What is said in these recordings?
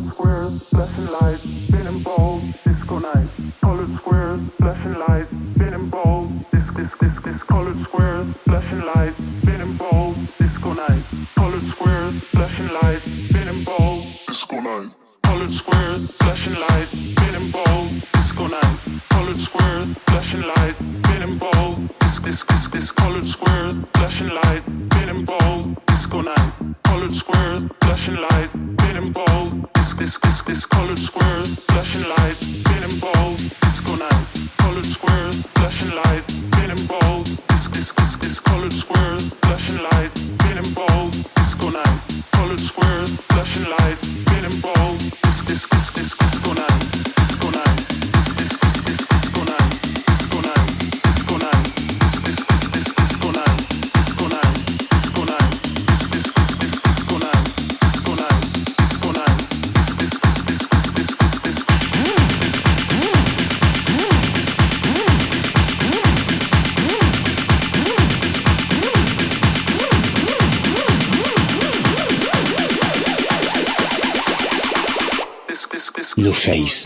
squares, left lights, spinning balls. 6.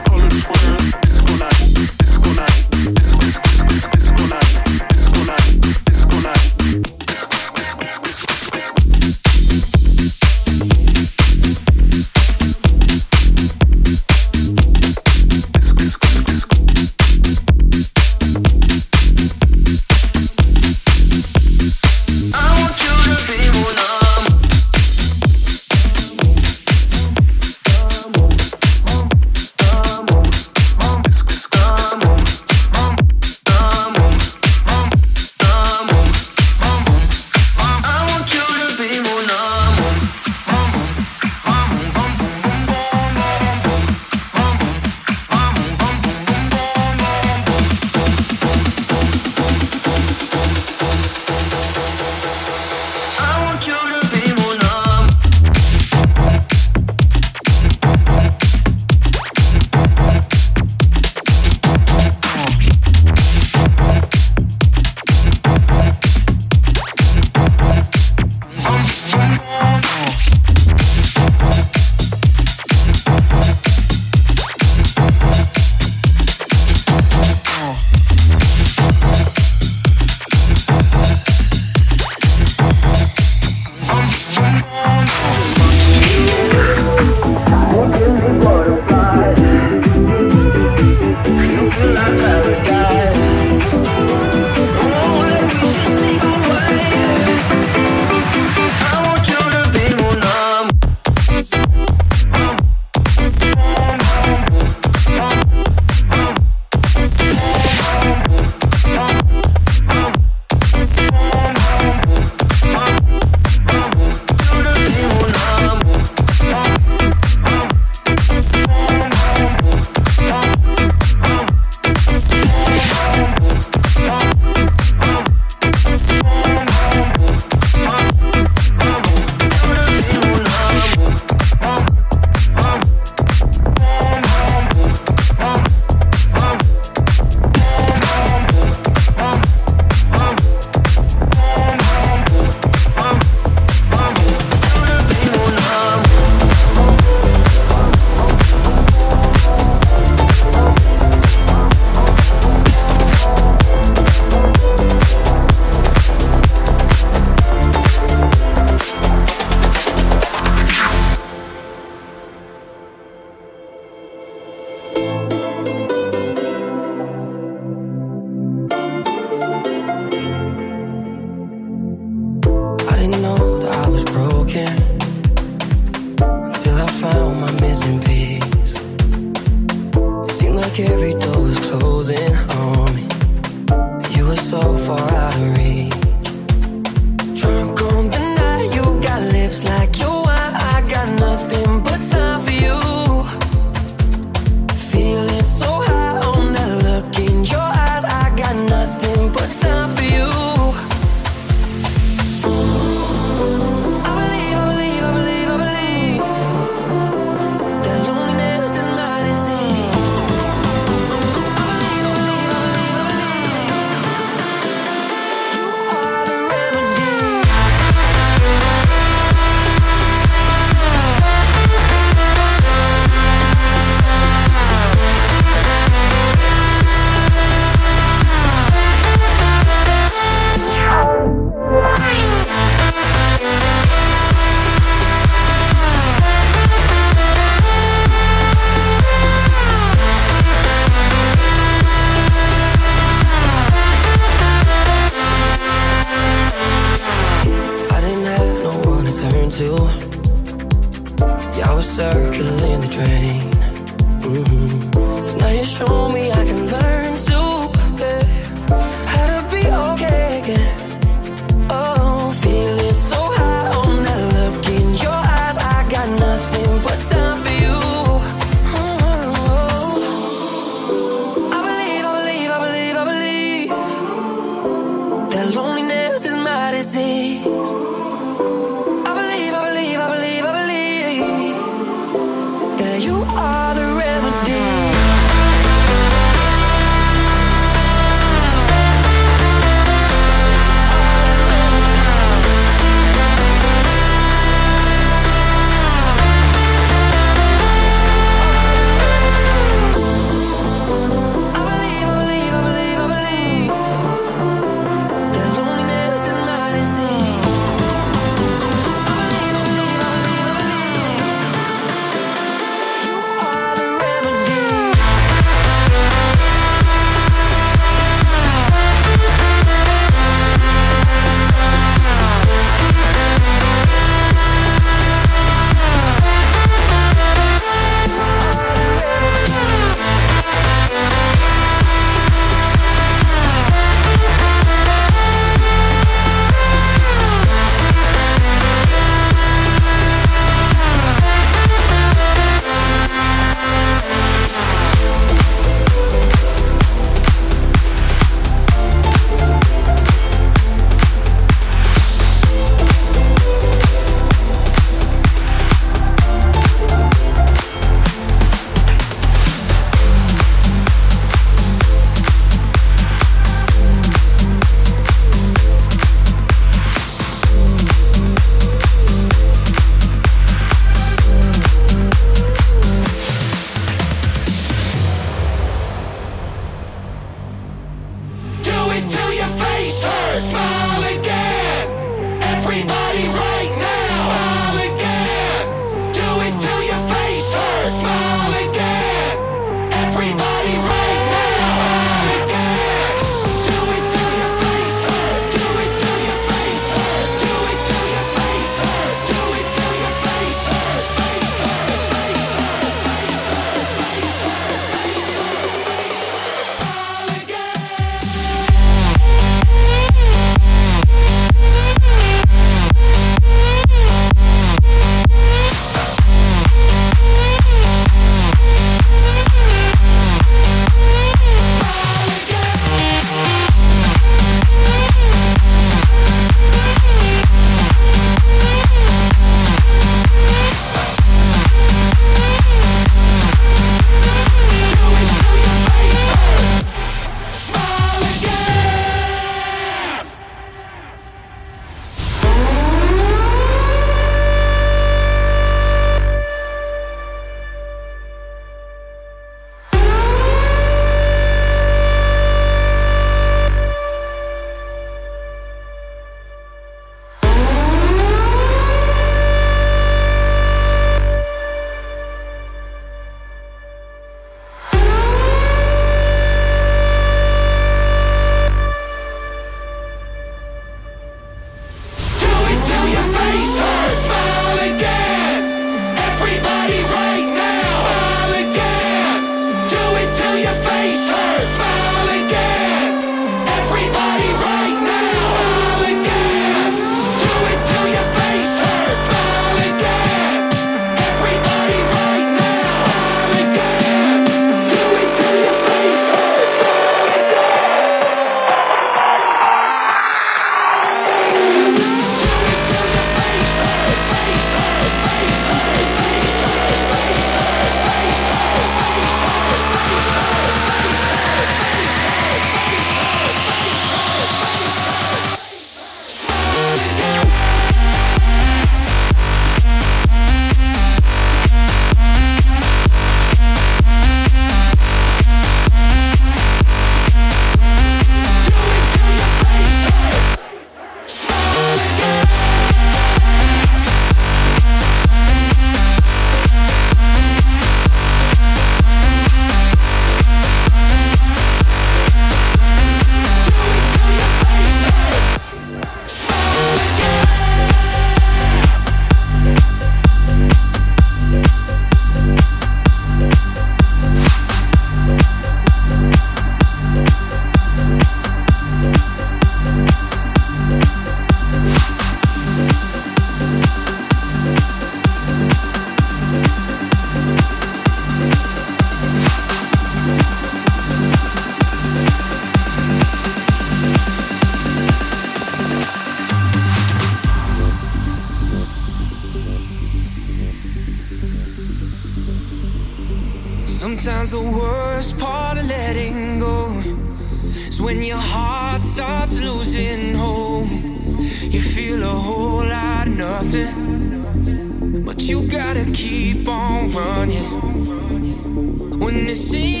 When it seems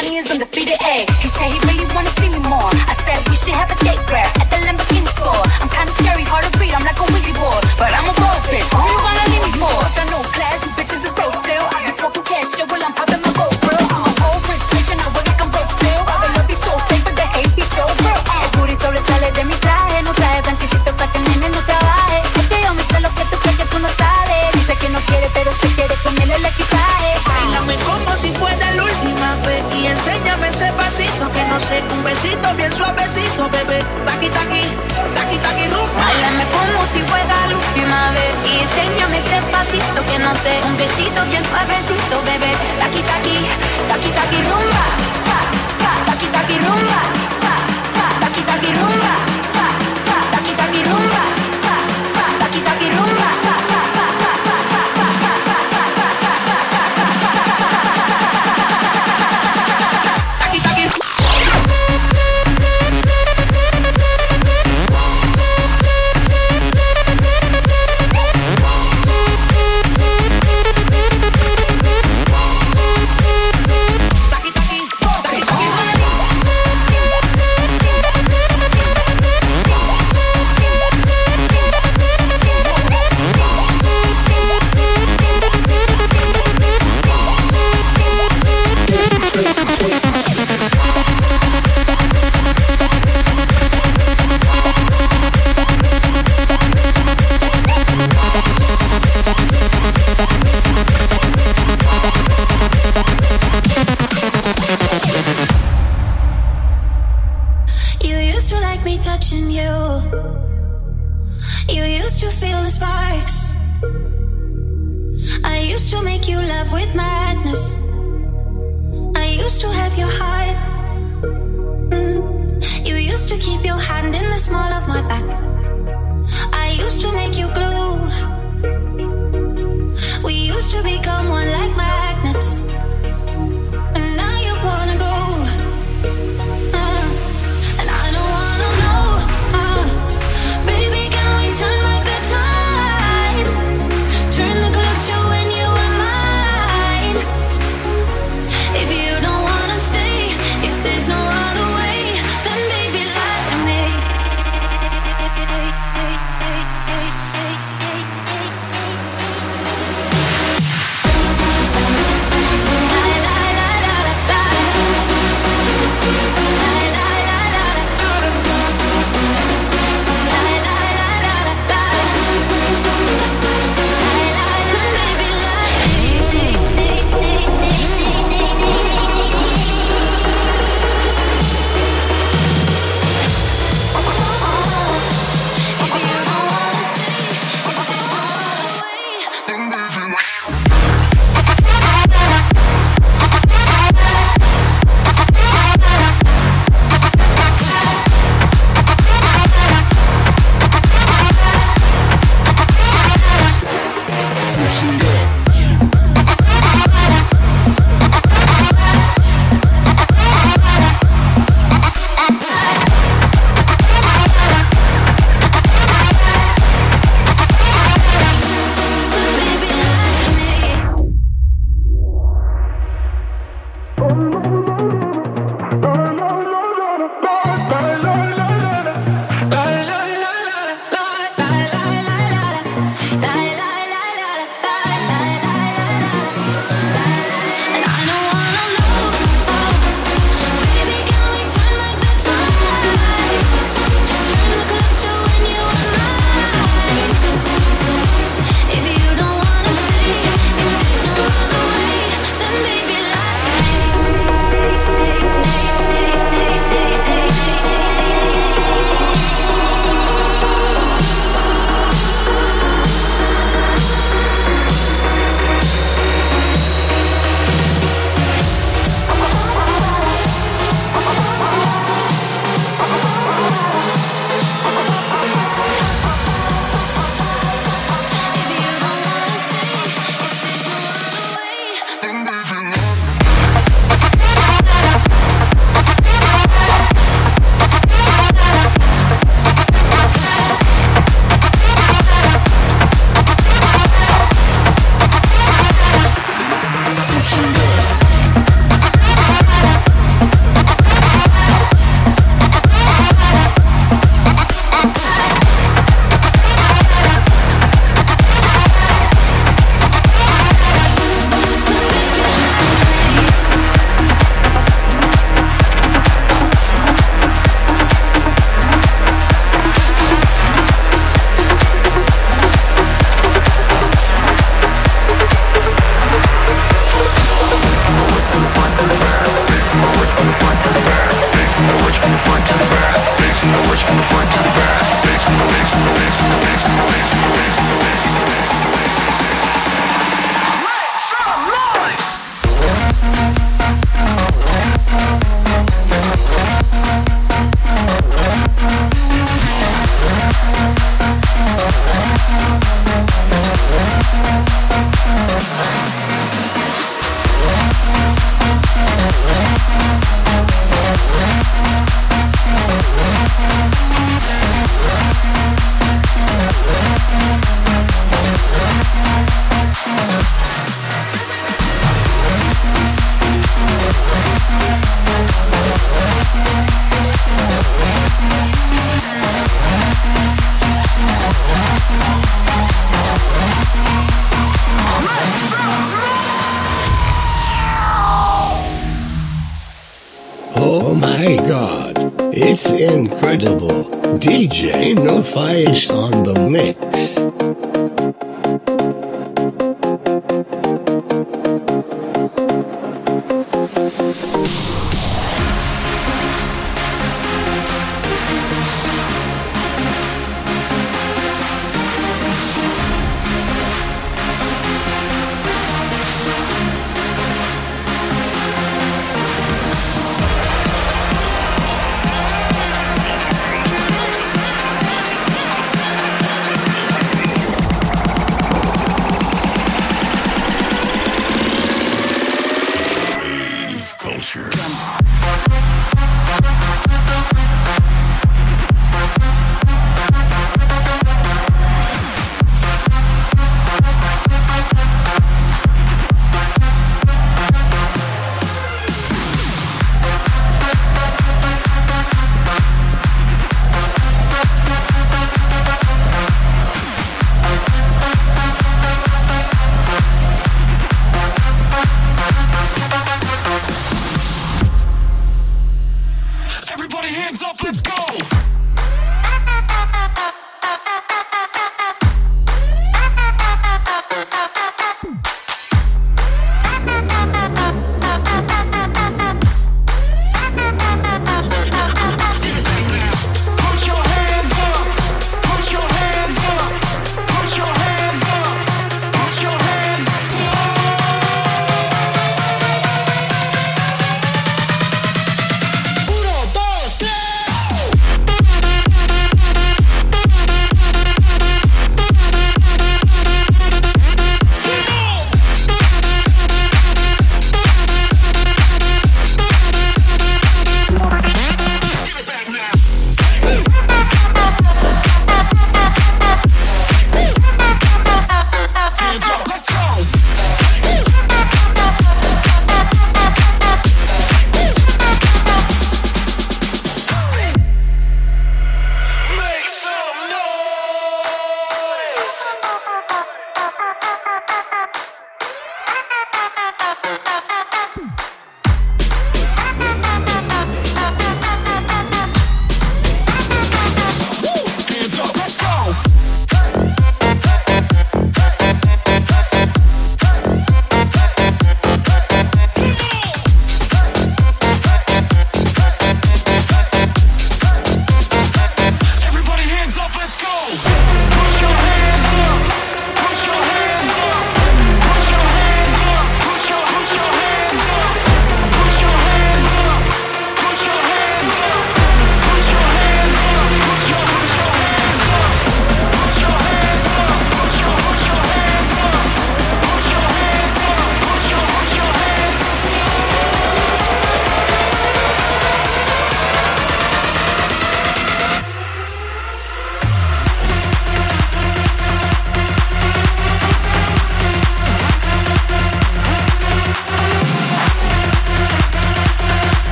Johnny is in the it's incredible. DJ No Face on the mix.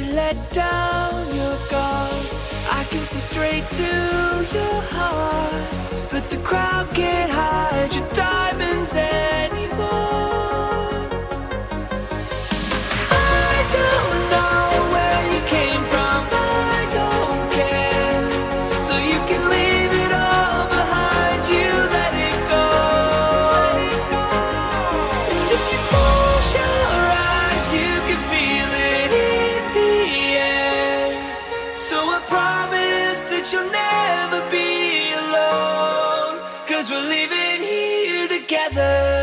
you let down your guard. I can see straight to your heart. Cause we're living here together.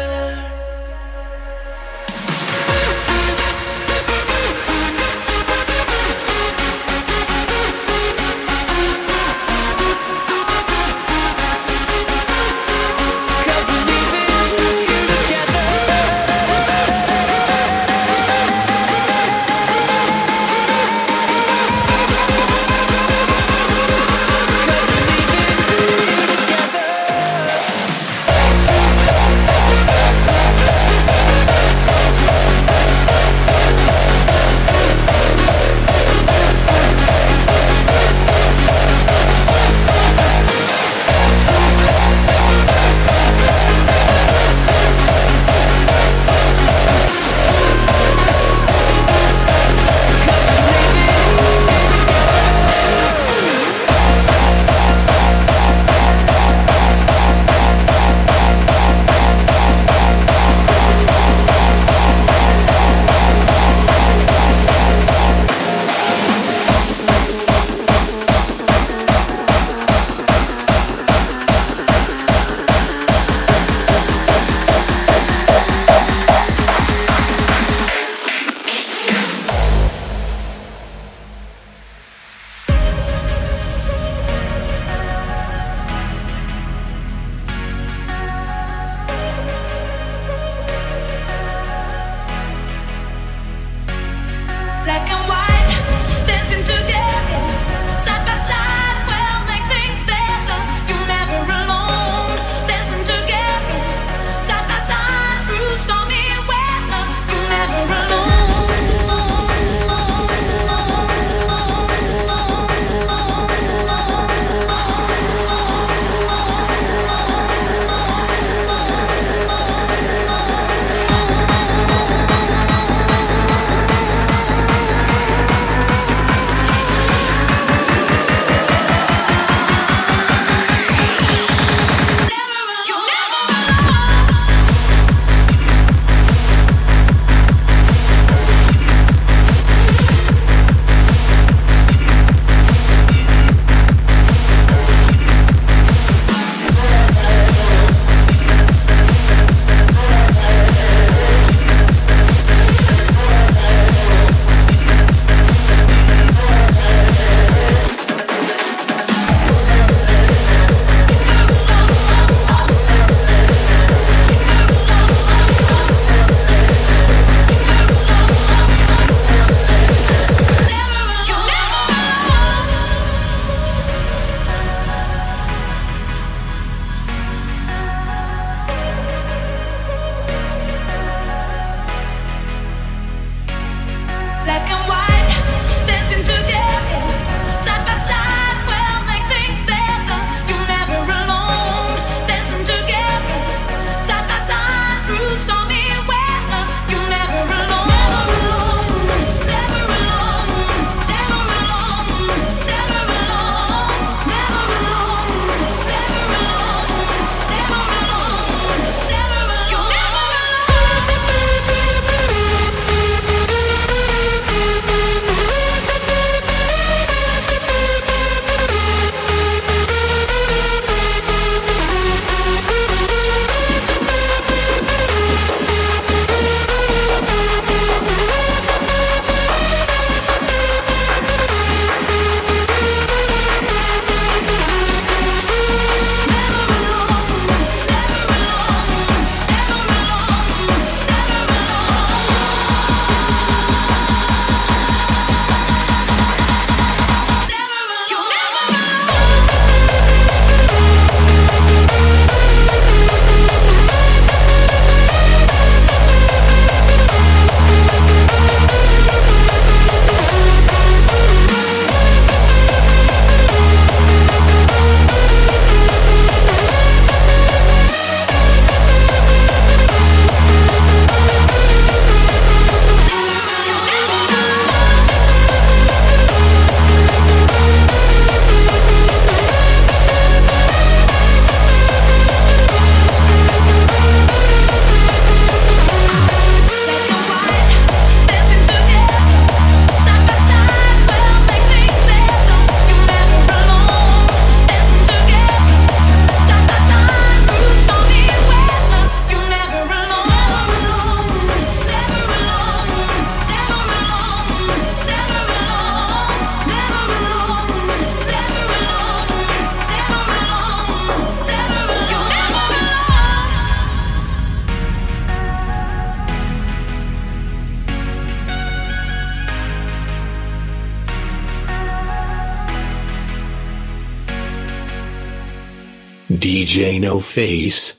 Face.